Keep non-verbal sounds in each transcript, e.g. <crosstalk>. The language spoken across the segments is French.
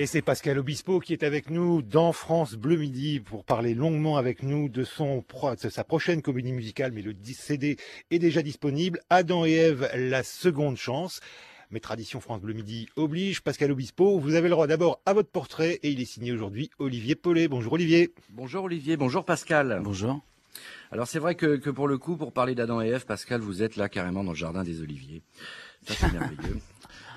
Et c'est Pascal Obispo qui est avec nous dans France Bleu Midi pour parler longuement avec nous de, son, de sa prochaine comédie musicale, mais le CD est déjà disponible. Adam et Ève, la seconde chance. Mais tradition France Bleu Midi oblige. Pascal Obispo, vous avez le droit d'abord à votre portrait et il est signé aujourd'hui Olivier Paulet. Bonjour Olivier. Bonjour Olivier, bonjour Pascal. Bonjour. Alors c'est vrai que, que, pour le coup, pour parler d'Adam et Ève, Pascal, vous êtes là carrément dans le jardin des Oliviers. Ça c'est <laughs> merveilleux.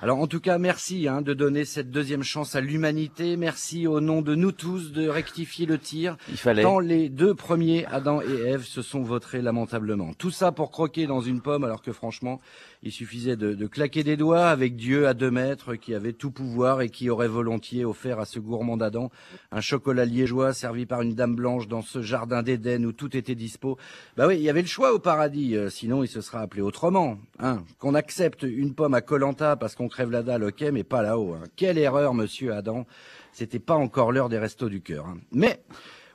Alors en tout cas, merci hein, de donner cette deuxième chance à l'humanité. Merci au nom de nous tous de rectifier le tir. Il fallait. Quand les deux premiers, Adam et Ève, se sont vautrés lamentablement. Tout ça pour croquer dans une pomme, alors que franchement, il suffisait de, claquer des doigts avec Dieu à deux mètres, qui avait tout pouvoir et qui aurait volontiers offert à ce gourmand d'Adam un chocolat liégeois servi par une dame blanche dans ce jardin d'Éden où tout était dispo. Bah oui, il y avait le choix au paradis. euh, sinon, il se sera appelé autrement. Hein. Qu'on accepte une pomme à Colanta parce qu'on crève la dalle, ok, mais pas là-haut. Hein. Quelle erreur, monsieur Adam. C'était pas encore l'heure des restos du cœur. hein. Mais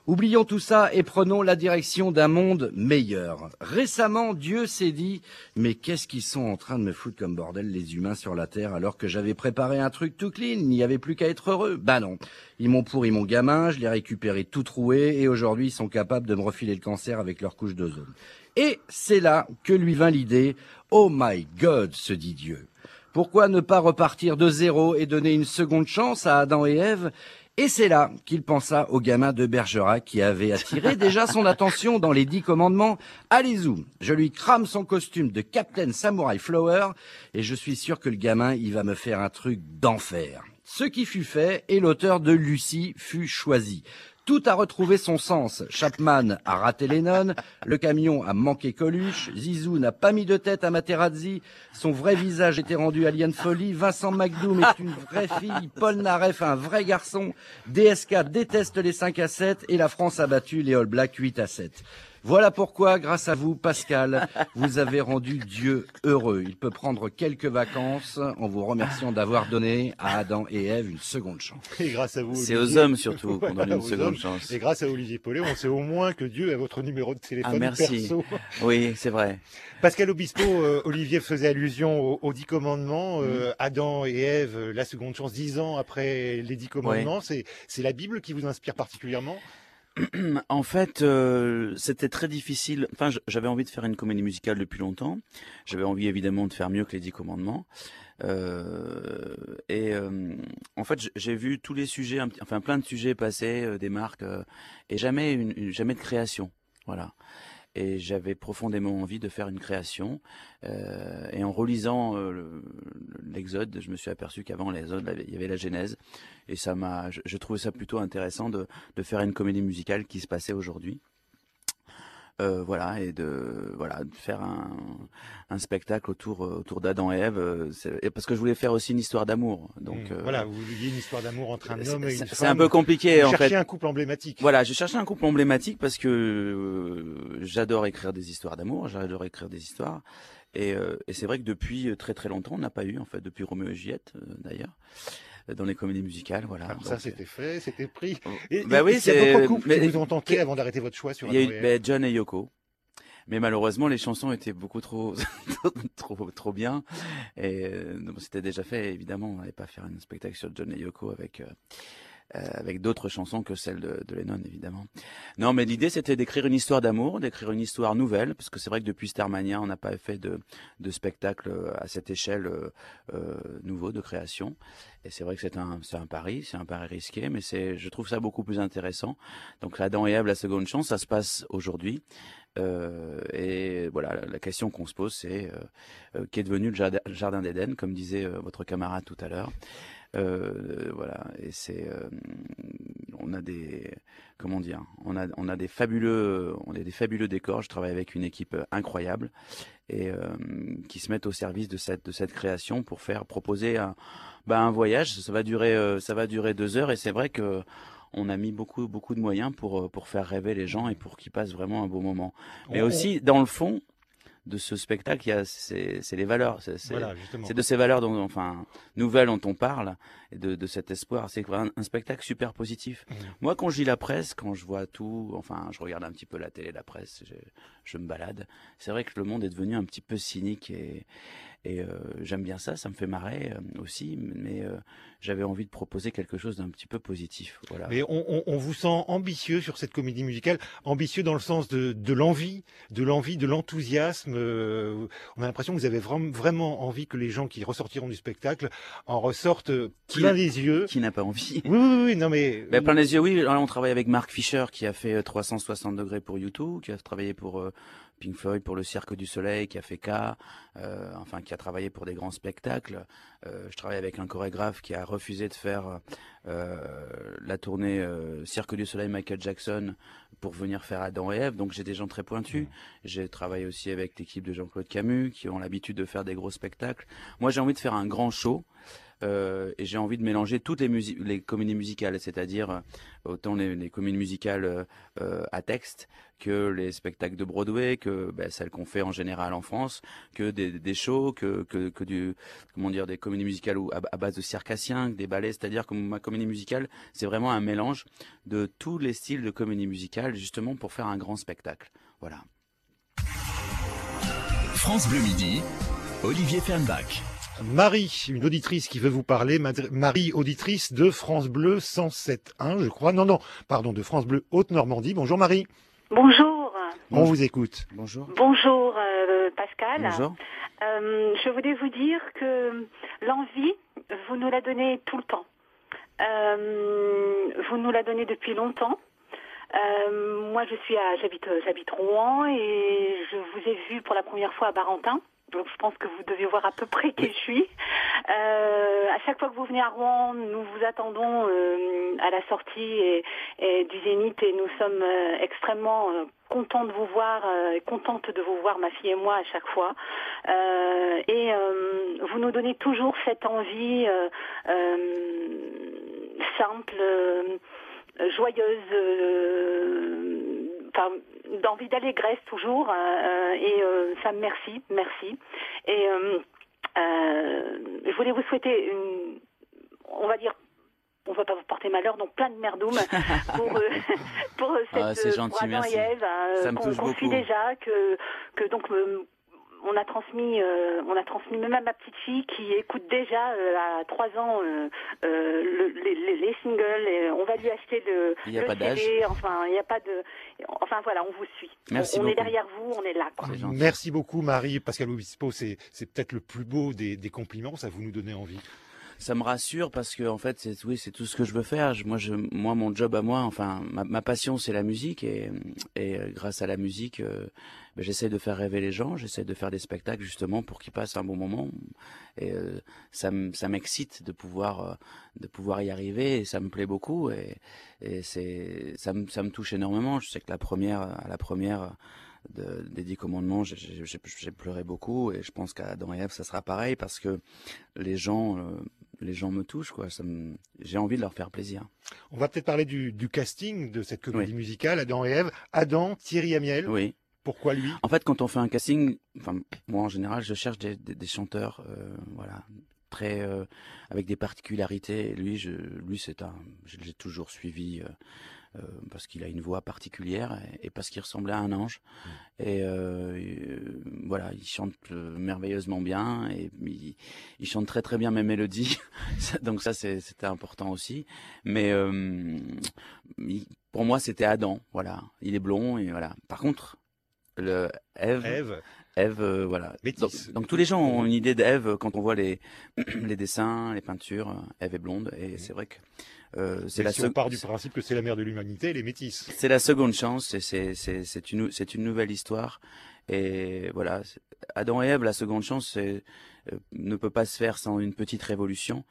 oublions tout ça et prenons la direction d'un monde meilleur. Récemment, Dieu s'est dit, mais qu'est-ce qu'ils sont en train de me foutre comme bordel les humains sur la Terre alors que j'avais préparé un truc tout clean, il n'y avait plus qu'à être heureux. Bah non. Ils m'ont pourri mon gamin, je l'ai récupéré tout troué et aujourd'hui ils sont capables de me refiler le cancer avec leur couche d'ozone. Et c'est là que lui vint l'idée, oh my god, se dit Dieu. Pourquoi ne pas repartir de zéro et donner une seconde chance à Adam et Ève et c'est là qu'il pensa au gamin de Bergerac qui avait attiré <laughs> déjà son attention dans les dix commandements. Allez y je lui crame son costume de Captain Samurai Flower et je suis sûr que le gamin, il va me faire un truc d'enfer. Ce qui fut fait et l'auteur de Lucie fut choisi. Tout a retrouvé son sens. Chapman a raté Lennon, le camion a manqué Coluche, Zizou n'a pas mis de tête à Materazzi, son vrai visage était rendu Alien Folie, Vincent McDoom est une vraie fille, Paul Naref un vrai garçon, DSK déteste les 5 à 7 et la France a battu les All Blacks 8 à 7. Voilà pourquoi, grâce à vous, Pascal, vous avez rendu Dieu heureux. Il peut prendre quelques vacances en vous remerciant d'avoir donné à Adam et Ève une seconde chance. Et grâce à vous. C'est aux hommes surtout qu'on donne une seconde hommes. chance. Et grâce à Olivier Paulet, on sait au moins que Dieu a votre numéro de téléphone Ah, merci. perso. Oui, c'est vrai. Pascal Obispo, euh, Olivier faisait allusion aux, aux dix commandements. Mm. euh, Adam et Ève, la seconde chance, dix ans après les dix commandements. C'est C'est la Bible qui vous inspire particulièrement? <clears throat> En fait, euh, c'était très difficile. Enfin, j'avais envie de faire une comédie musicale depuis longtemps. J'avais envie évidemment de faire mieux que les Dix Commandements. Euh, et euh, en fait, j'ai vu tous les sujets, enfin plein de sujets passer, euh, des marques, euh, et jamais une- jamais de création. Voilà. Et j'avais profondément envie de faire une création. Euh, et en relisant euh, le- l'Exode, je me suis aperçu qu'avant l'Exode, il y avait la Genèse. Et ça m'a, je, trouvais ça plutôt intéressant de faire une comédie musicale qui se passait aujourd'hui. Euh, voilà et de voilà de faire un, un spectacle autour euh, autour d'Adam et Ève euh, et parce que je voulais faire aussi une histoire d'amour donc Mm. euh, Voilà, vous vouliez une histoire d'amour entre un homme et une c'est femme. c'est un peu compliqué Vous en fait un couple emblématique. voilà, j'ai cherché un couple emblématique parce que euh, j'adore écrire des histoires d'amour, j'adore écrire des histoires. Et, euh, et c'est vrai que depuis très très longtemps, on n'a pas eu, en fait, depuis Roméo et Juliette, d'ailleurs, dans les comédies musicales, voilà. Alors ça, c'était fait, c'était pris. euh, Et, bah et- oui, c'est- d'autres couples mais- qui vous ont tenté avant d'arrêter votre choix sur Il y a eu John et Yoko. Mais malheureusement, les chansons étaient beaucoup trop, <laughs> trop, trop bien. Et euh, c'était déjà fait, évidemment. On n'allait pas faire un spectacle sur John et Yoko avec, euh, euh, avec d'autres chansons que celles de, de Lennon, évidemment. Non, mais l'idée, c'était d'écrire une histoire d'amour, d'écrire une histoire nouvelle, parce que c'est vrai que depuis Starmania, on n'a pas fait de, de spectacle euh, à cette échelle euh, euh, nouveau de création. Et c'est vrai que c'est un, c'est un pari, c'est un pari risqué, mais c'est, je trouve ça beaucoup plus intéressant. Donc, Adam et Ève, la seconde chance, ça se passe aujourd'hui. Euh, et voilà, la, question qu'on se pose, c'est euh, euh, qu'est devenu le jardin, jardin d'Éden, comme disait euh, votre camarade tout à l'heure. Euh, voilà, et c'est, euh, on a des, comment dire, on a, on a des fabuleux, on a des fabuleux décors. Je travaille avec une équipe euh, incroyable et euh, qui se mettent au service de cette, de cette création pour faire proposer un, bah, un voyage. Ça va durer, ça va durer deux heures et c'est vrai que on a mis beaucoup, beaucoup de moyens pour, pour faire rêver les gens et pour qu'ils passent vraiment un beau moment. Mais aussi, dans le fond de ce spectacle, il y a, c'est, c'est les valeurs. Voilà, c'est de ces valeurs dont, enfin, nouvelles dont on parle, et de, de cet espoir. C'est un, un spectacle super positif. Mmh. Moi, quand je lis la presse, quand je vois tout, enfin, je regarde un petit peu la télé, la presse, je, je me balade. C'est vrai que le monde est devenu un petit peu cynique et, Et j'aime bien ça, ça me fait marrer aussi, mais j'avais envie de proposer quelque chose d'un petit peu positif. Voilà. Mais on, on, vous sent ambitieux sur cette comédie musicale, ambitieux dans le sens de, l'envie, de l'envie, de l'enthousiasme. on a l'impression que vous avez vraiment, vraiment envie que les gens qui ressortiront du spectacle en ressortent plein les yeux. Qui n'a pas envie Oui, oui, oui, non mais. mais plein les yeux, oui. on travaille avec Marc Fischer qui a fait 360 degrés pour YouTube, qui a travaillé pour Pink Floyd pour le Cirque du Soleil, qui a fait K, euh, enfin qui a travaillé pour des grands spectacles. Euh, je travaille avec un chorégraphe qui a refusé de faire euh, la tournée Cirque du Soleil Michael Jackson pour venir faire Adam et Ève. Donc j'ai des gens très pointus. Mmh. J'ai travaillé aussi avec l'équipe de Jean-Claude Camus qui ont l'habitude de faire des gros spectacles. Moi j'ai envie de faire un grand show. Euh, et j'ai envie de mélanger toutes les, les comédies musicales, c'est-à-dire euh, autant les, les comédies musicales euh, à texte que les spectacles de Broadway, que ben, celles qu'on fait en général en France, que des, shows, que, comment dire des comédies musicales à, base de circassiens, des ballets, c'est-à-dire que ma comédie musicale, c'est vraiment un mélange de tous les styles de comédie musicale, justement pour faire un grand spectacle. Voilà. France Bleu Midi, Olivier Fernbach. Marie, une auditrice qui veut vous parler, Marie, auditrice de France Bleu 107.1, je crois. Non, non, pardon, de France Bleu Haute-Normandie. Bonjour Marie. Bonjour. On vous écoute. Bonjour. Bonjour euh, Pascal. Bonjour. Euh, je voulais vous dire que l'envie, vous nous la donnez tout le temps. Euh, vous nous la donnez depuis longtemps. moi, je suis à, j'habite, j'habite Rouen et je vous ai vu pour la première fois à Barentin. Donc je pense que vous devez voir à peu près qui je suis. Euh, à chaque fois que vous venez à Rouen, nous vous attendons euh, à la sortie et, du Zénith et nous sommes euh, extrêmement contents de vous voir, euh, contente de vous voir ma fille et moi à chaque fois. et vous nous donnez toujours cette envie simple, joyeuse, enfin d'envie d'allégresse toujours. Euh, euh, et euh, ça, merci, merci. Et je voulais vous souhaiter une, on va dire on va pas vous porter malheur, donc plein de merdoum <laughs> pour, pour cette ah, gentil, merci. Qu'on suit déjà, que, que donc on a transmis, euh, on a transmis même à ma petite fille qui écoute déjà euh, à 3 ans euh, les, singles. Et on va lui acheter le, il y a le pas CD. Enfin, il n'y a pas de. Enfin voilà, on vous suit. Merci on, est derrière vous, on est là. Quoi. Merci beaucoup, Marie. Pascal Obispo, c'est peut-être le plus beau des, des compliments. Ça vous nous donner envie ça me rassure parce que en fait c'est oui c'est tout ce que je veux faire. Moi je moi mon job à moi enfin ma, passion c'est la musique et, et euh, grâce à la musique euh, ben, j'essaie de faire rêver les gens j'essaie de faire des spectacles justement pour qu'ils passent un bon moment. Et euh, ça m'excite de pouvoir de pouvoir y arriver et ça me plaît beaucoup. Et, et c'est ça me ça me touche énormément. Je sais que la première la première de, des dix commandements, j'ai pleuré beaucoup et je pense qu'à Dans Ève, ça sera pareil parce que les gens, les gens me touchent, quoi. J'ai envie de leur faire plaisir. On va peut-être parler du, du, casting de cette comédie musicale, Adam et Ève. Adam, Thierry Amiel. Oui. Pourquoi lui? En fait, quand on fait un casting, enfin, moi en général, je cherche des, des, des chanteurs, euh, voilà, très euh, avec des particularités. Lui, je, lui, c'est un, je l'ai toujours suivi. Euh, euh, parce qu'il a une voix particulière et, parce qu'il ressemblait à un ange. Mmh. Et euh, voilà, il chante euh, merveilleusement bien et il, chante très très bien mes mélodies. <laughs> Donc ça, c'était important aussi. Mais pour moi, c'était Adam. Voilà, il est blond et voilà. Par contre, le Eve, Eve. Voilà. Donc, tous les gens ont une idée d'Ève quand on voit les, <clears throat> les dessins, les peintures. Eve est blonde et mmh. c'est vrai que euh, c'est la si on part du principe que c'est la mère de l'humanité, les métis. C'est la seconde chance, c'est une, une nouvelle histoire. Et voilà, Adam et Ève, la seconde chance, euh, ne peut pas se faire sans une petite révolution.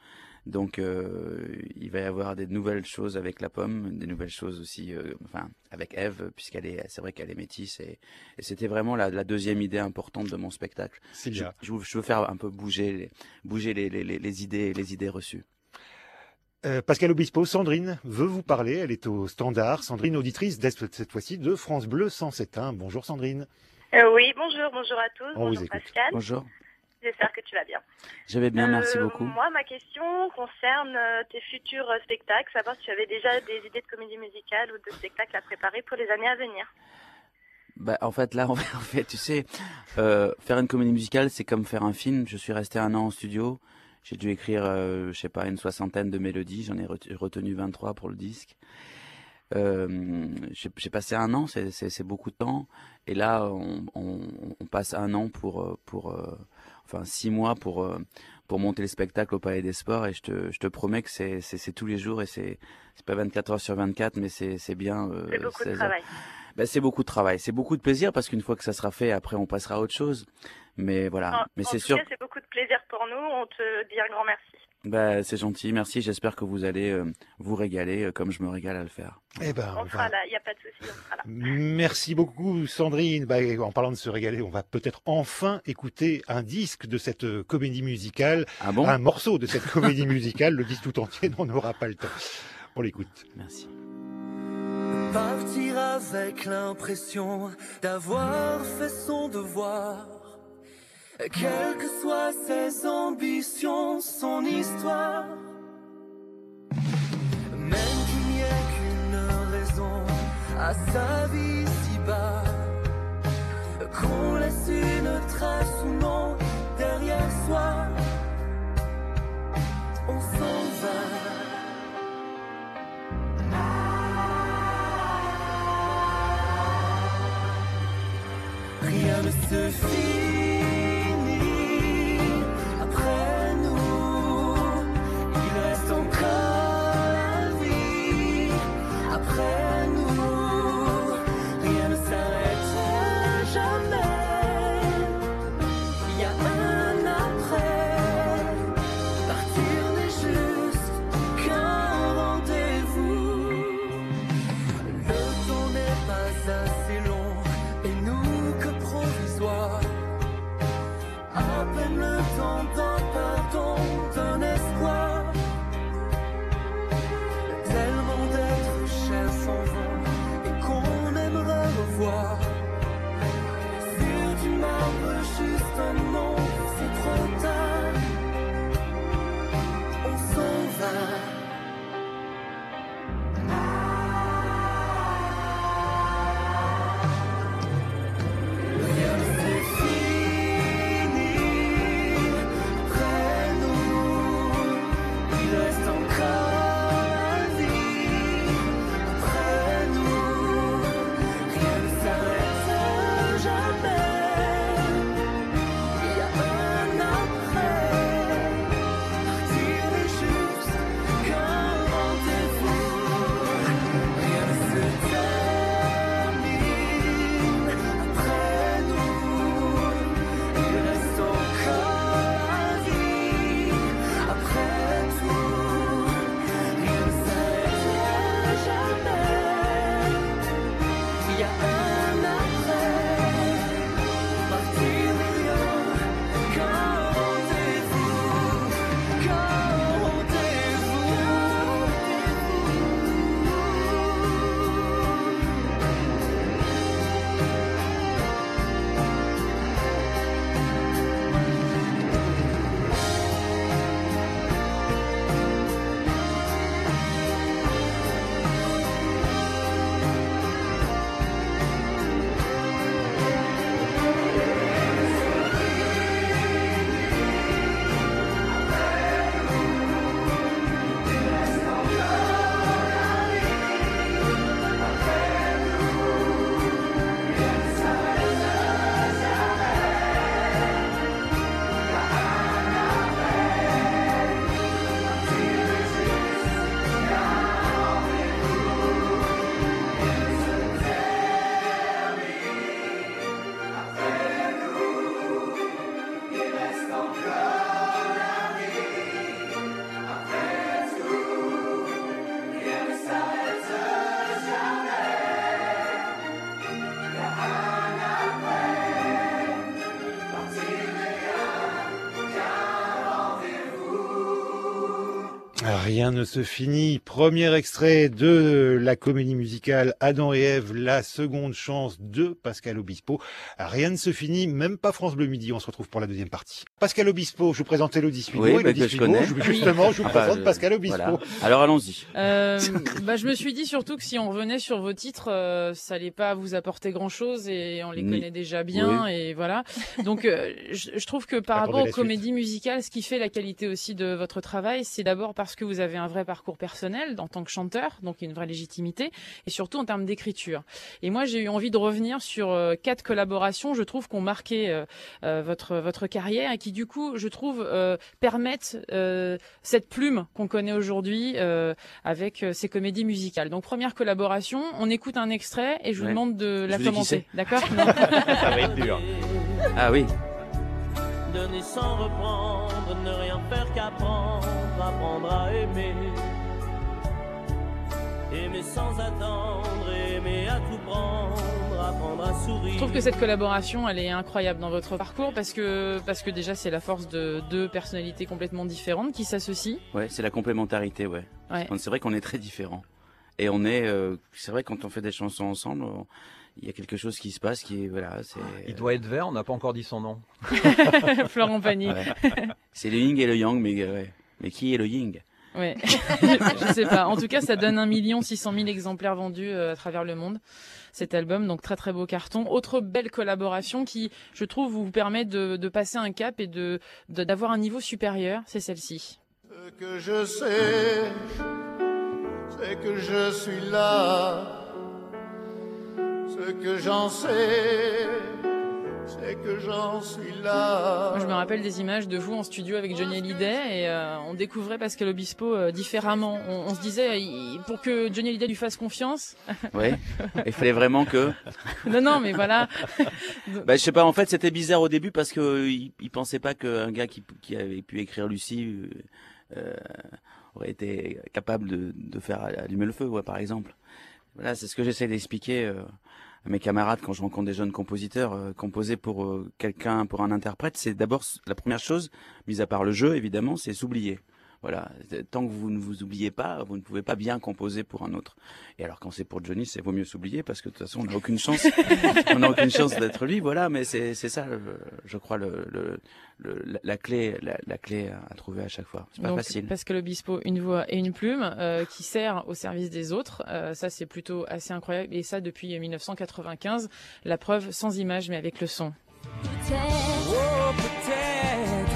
Donc, euh, il va y avoir des nouvelles choses avec la pomme, des nouvelles choses aussi, euh, enfin, avec Eve, puisqu'elle est, c'est vrai qu'elle est métisse. Et, et c'était vraiment la, la, deuxième idée importante de mon spectacle. Je, je, je, veux faire un peu bouger, les, bouger les, les, les idées, les idées reçues. Euh, Pascal Obispo, Sandrine veut vous parler. Elle est au standard. Sandrine, auditrice cette fois-ci de France Bleu 107.1. Bonjour Sandrine. Euh, oui, bonjour, bonjour à tous. bonjour Pascal. Bonjour. J'espère que tu vas bien. Je vais bien, merci euh, beaucoup. Moi, ma question concerne tes futurs spectacles, savoir si tu avais déjà des idées de comédie musicale ou de spectacles à préparer pour les années à venir. Bah, en fait, là, <laughs> en fait, tu sais, euh, faire une comédie musicale, c'est comme faire un film. Je suis resté un an en studio. J'ai dû écrire, euh, je sais pas, une soixantaine de mélodies. J'en ai ret- retenu 23 pour le disque. Euh, j'ai passé un an, c'est- beaucoup de temps. Et là, on, on, on passe un an pour, euh, pour euh, enfin six mois pour, euh, pour monter le spectacle au Palais des Sports. Et je te, je te promets que c'est c'est- c'est tous les jours et c'est c'est pas 24 heures sur 24, mais c'est c'est bien. euh, C'est beaucoup de 16 heures. travail. Ben, c'est beaucoup de travail, c'est beaucoup de plaisir parce qu'une fois que ça sera fait, après on passera à autre chose. Mais voilà, En, mais c'est sûr, c'est beaucoup de plaisir pour nous. On te dit un grand merci. Ben, c'est gentil, merci. J'espère que vous allez euh, vous régaler euh, comme je me régale à le faire. Eh ben, On on sera va- là, il n'y a pas de souci, on sera là. Merci beaucoup Sandrine. Bah, en parlant de se régaler, on va peut-être enfin écouter un disque de cette euh, comédie musicale, Ah bon? Un morceau de cette comédie <laughs> musicale. Le disque tout entier, on n'aura pas le temps. On l'écoute. Merci. Partir avec l'impression d'avoir fait son devoir. Quelles que soient ses ambitions, son histoire. Même qu'il n'y ait qu'une raison à sa vie si bas. Qu'on laisse une trace Rien ne se finit. Premier extrait de la comédie musicale Adam et Ève, la seconde chance de Pascal Obispo. Rien ne se finit, même pas France Bleu Midi. On se retrouve pour la deuxième partie. Pascal Obispo, je vous présente Elodie Suido. Oui, bah, je connais. justement, je vous Ah bah, présente Pascal Obispo. Voilà. Alors allons-y. Euh, bah, je me suis dit surtout que si on revenait sur vos titres, euh, ça allait pas vous apporter grand-chose et on les Ni- connaît déjà bien et voilà. Donc euh, je, je trouve que par rapport aux comédies musicales, ce qui fait la qualité aussi de votre travail, c'est d'abord parce que vous avez un vrai parcours personnel en tant que chanteur, donc une vraie légitimité, et surtout en termes d'écriture. Et moi, j'ai eu envie de revenir sur euh, quatre collaborations, je trouve, qu'on marqué euh, euh, votre votre carrière et qui du coup, je trouve, euh, permettent euh, cette plume qu'on connaît aujourd'hui euh, avec euh, ces comédies musicales. Donc première collaboration, on écoute un extrait et je vous Ouais. demande de Je la commenter. D'accord. <laughs> Ça va être dur. Ah oui. Donner sans reprendre, ne rien faire qu'apprendre, apprendre à aimer. Aimer sans attendre, aimer à tout prendre, apprendre à sourire. Je trouve que cette collaboration, elle est incroyable dans votre parcours parce que parce que déjà c'est la force de deux personnalités complètement différentes qui s'associent. Ouais, c'est la complémentarité, ouais. Ouais. C'est vrai qu'on est très différents. Et on est, euh, c'est vrai quand on fait des chansons ensemble, on- il y a quelque chose qui se passe qui est, voilà, c'est. Il doit être vert, on n'a pas encore dit son nom. <laughs> Florent Pagny. Ouais. C'est le yin et le yang, mais euh, ouais. Mais qui est le yin Ouais. <laughs> je sais pas. En tout cas, ça donne 1 600 000 exemplaires vendus euh, à travers le monde. Cet album, donc très très beau carton. Autre belle collaboration qui, je trouve, vous permet de, de passer un cap et de de- d'avoir un niveau supérieur. C'est celle-ci. Ce que je sais, c'est que je suis là. Ce que j'en sais, c'est que j'en suis là. Moi, je me rappelle des images de vous en studio avec Johnny Hallyday et euh, on découvrait Pascal Obispo euh, différemment. On, on se disait, il- pour que Johnny Hallyday lui fasse confiance. Ouais. Il fallait vraiment que. <laughs> non, non, mais voilà. <laughs> Bah, je sais pas. En fait, c'était bizarre au début parce que euh, il, il pensait pas qu'un gars qui, qui avait pu écrire Lucie euh, euh, aurait été capable de, de faire allumer le feu, ouais, par exemple. Voilà, c'est ce que j'essaie d'expliquer euh, mes camarades quand je rencontre des jeunes compositeurs. Euh, composer pour euh, quelqu'un, pour un interprète, c'est d'abord la première chose, mis à part le jeu évidemment, c'est s'oublier. Voilà, tant que vous ne vous oubliez pas, vous ne pouvez pas bien composer pour un autre. Et alors quand c'est pour Johnny, c'est vaut mieux s'oublier parce que de toute façon on n'a aucune chance, <laughs> on n'a aucune chance d'être lui. Voilà, mais c'est c'est ça, je crois le, le, le- la- la clé, la, la clé à trouver à chaque fois. C'est pas Donc, facile. Pascal Obispo, une voix et une plume euh, qui sert au service des autres. Euh, ça, c'est plutôt assez incroyable. Et ça, depuis 1995. La preuve sans image, mais avec le son. Oh, peut-être.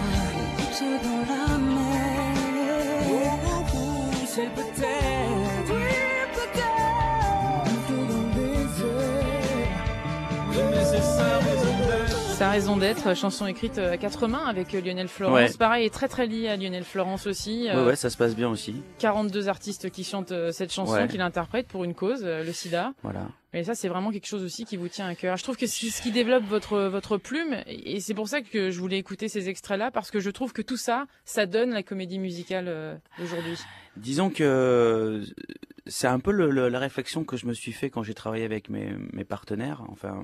Oh, c'est peut-être. D'être. Sa raison d'être, chanson écrite à quatre mains avec euh, Lionel Florence. Ouais. Pareil, est très très lié à Lionel Florence aussi. Ouais, Euh, ouais, ça se passe bien aussi. 42 artistes qui chantent euh, cette chanson, Ouais. qui l'interprètent pour une cause, euh, le sida. Voilà. Mais ça, c'est vraiment quelque chose aussi qui vous tient à cœur. Je trouve que c'est ce qui développe votre votre plume, et c'est pour ça que je voulais écouter ces extraits-là, parce que je trouve que tout ça, ça donne la comédie musicale euh, d'aujourd'hui. Disons que euh, c'est un peu la réflexion que je me suis fait quand j'ai travaillé avec mes, partenaires. Enfin,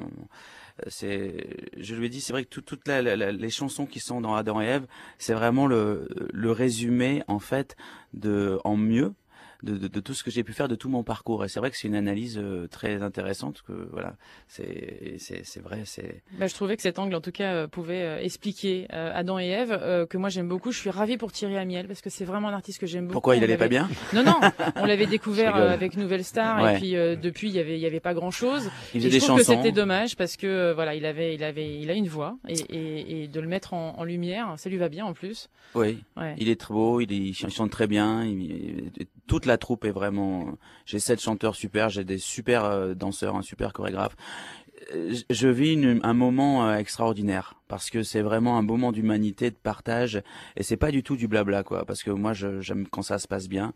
euh, je lui ai dit, c'est vrai que tout- toutes les chansons qui sont dans Adam et Ève, c'est vraiment le, le résumé en fait de en mieux. De, de, de tout ce que j'ai pu faire de tout mon parcours et c'est vrai que c'est une analyse euh, très intéressante que voilà c'est c'est vrai c'est Bah, je trouvais que cet angle, en tout cas, euh, pouvait euh, expliquer Adam et Ève, que moi j'aime beaucoup. Je suis ravie pour Thierry Amiel, parce que c'est vraiment un artiste que j'aime beaucoup. pourquoi il allait pas bien Non, non, <laughs> on l'avait découvert Je avec Nouvelle Star, Ouais. et puis depuis, il y avait, il y avait pas grand-chose. il Et faisait je des trouve que c'était dommage parce que voilà, il avait, il avait, il a une voix et, et, et de le mettre en, en lumière, ça lui va bien en plus. oui Ouais. Il est très beau, il, est- il chante très bien. il- il- toute la troupe est vraiment. J'ai sept chanteurs super, j'ai des super euh, danseurs, un super chorégraphe. Je- vis une- un moment euh, extraordinaire parce que c'est vraiment un moment d'humanité, de partage, et c'est pas du tout du blabla quoi. Parce que moi, j'aime quand ça se passe bien,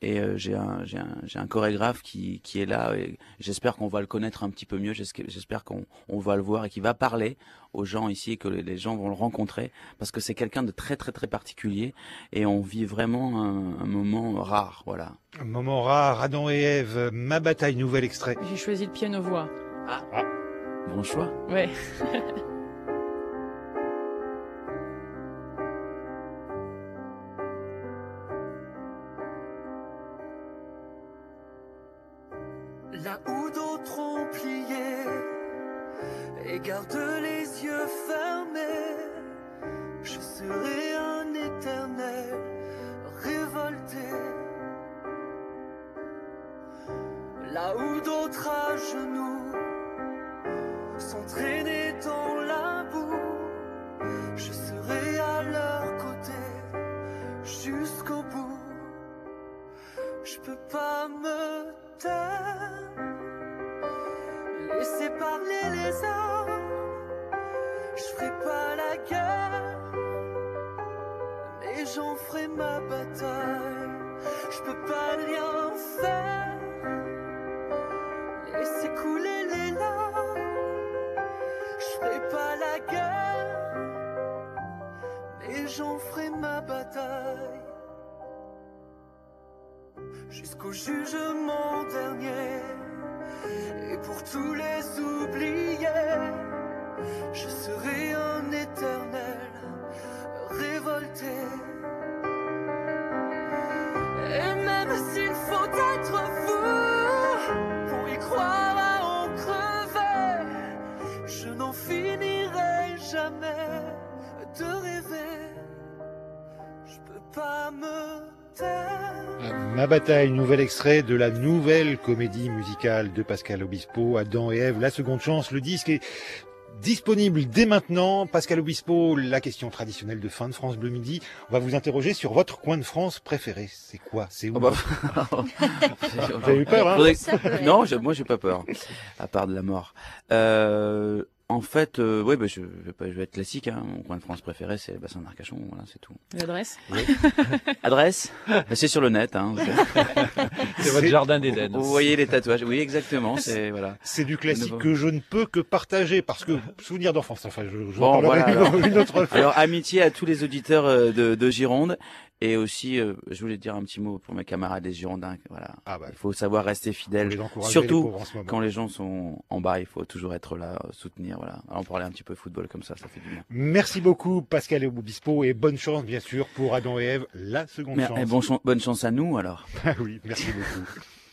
et euh, j'ai un, j'ai un, j'ai un chorégraphe qui, qui est là, et j'espère qu'on va le connaître un petit peu mieux. J'espère qu'on on va le voir et qu'il va parler aux gens ici, et que les gens vont le rencontrer parce que c'est quelqu'un de très très très particulier et on vit vraiment un, un moment rare, voilà. Un moment rare, Adam et Ève, ma bataille, nouvel extrait. J'ai choisi le piano voix. Bon choix. Ouais. <laughs> jusqu'au bout. Je peux pas me taire, laisser parler les hommes. Je ferai pas la guerre, mais j'en ferai ma bataille. Je peux pas rien faire, laisser couler les larmes. Je ferai pas la guerre, mais j'en ferai ma bataille. Jusqu'au jugement dernier, et pour tous les oubliés, je serai un éternel Ma bataille, nouvel extrait de la nouvelle comédie musicale de Pascal Obispo, Adam et Ève, La Seconde Chance. Le disque est disponible dès maintenant. Pascal Obispo, la question traditionnelle de fin de France Bleu Midi. On va vous interroger sur votre coin de France préféré. C'est quoi? C'est où? Oh bah, <laughs> Vous avez eu peur, hein? Non, je- moi j'ai pas peur, à part de la mort. Euh, en fait, euh, ouais, bah, je, vais pas, je vais être classique. Hein. Mon coin de France préféré, c'est le bassin d'Arcachon. Voilà, c'est tout. L'adresse? <laughs> Adresse? Bah, C'est sur le net. Hein. <laughs> C'est votre jardin d'Éden. Vous voyez les tatouages Oui, exactement. C'est voilà. C'est du classique que je ne peux que partager parce que souvenir d'enfance. Enfin, je, je Bon, voilà, alors. une, une autre <laughs> fois. Alors, amitié à tous les auditeurs euh, de, de Gironde. Et aussi, euh, je voulais dire un petit mot pour mes camarades des Girondins. Voilà. Ah bah, Il faut savoir rester fidèle. les Surtout quand les gens sont en bas, il faut toujours être là, euh, soutenir. Voilà. Alors, on parlait un petit peu football comme ça, ça fait du bien. Merci beaucoup Pascal Obispo et bonne chance bien sûr pour Adam et Ève, la seconde Mais, chance. eh, bon chan- bonne chance à nous alors. Ah <laughs> oui, merci beaucoup.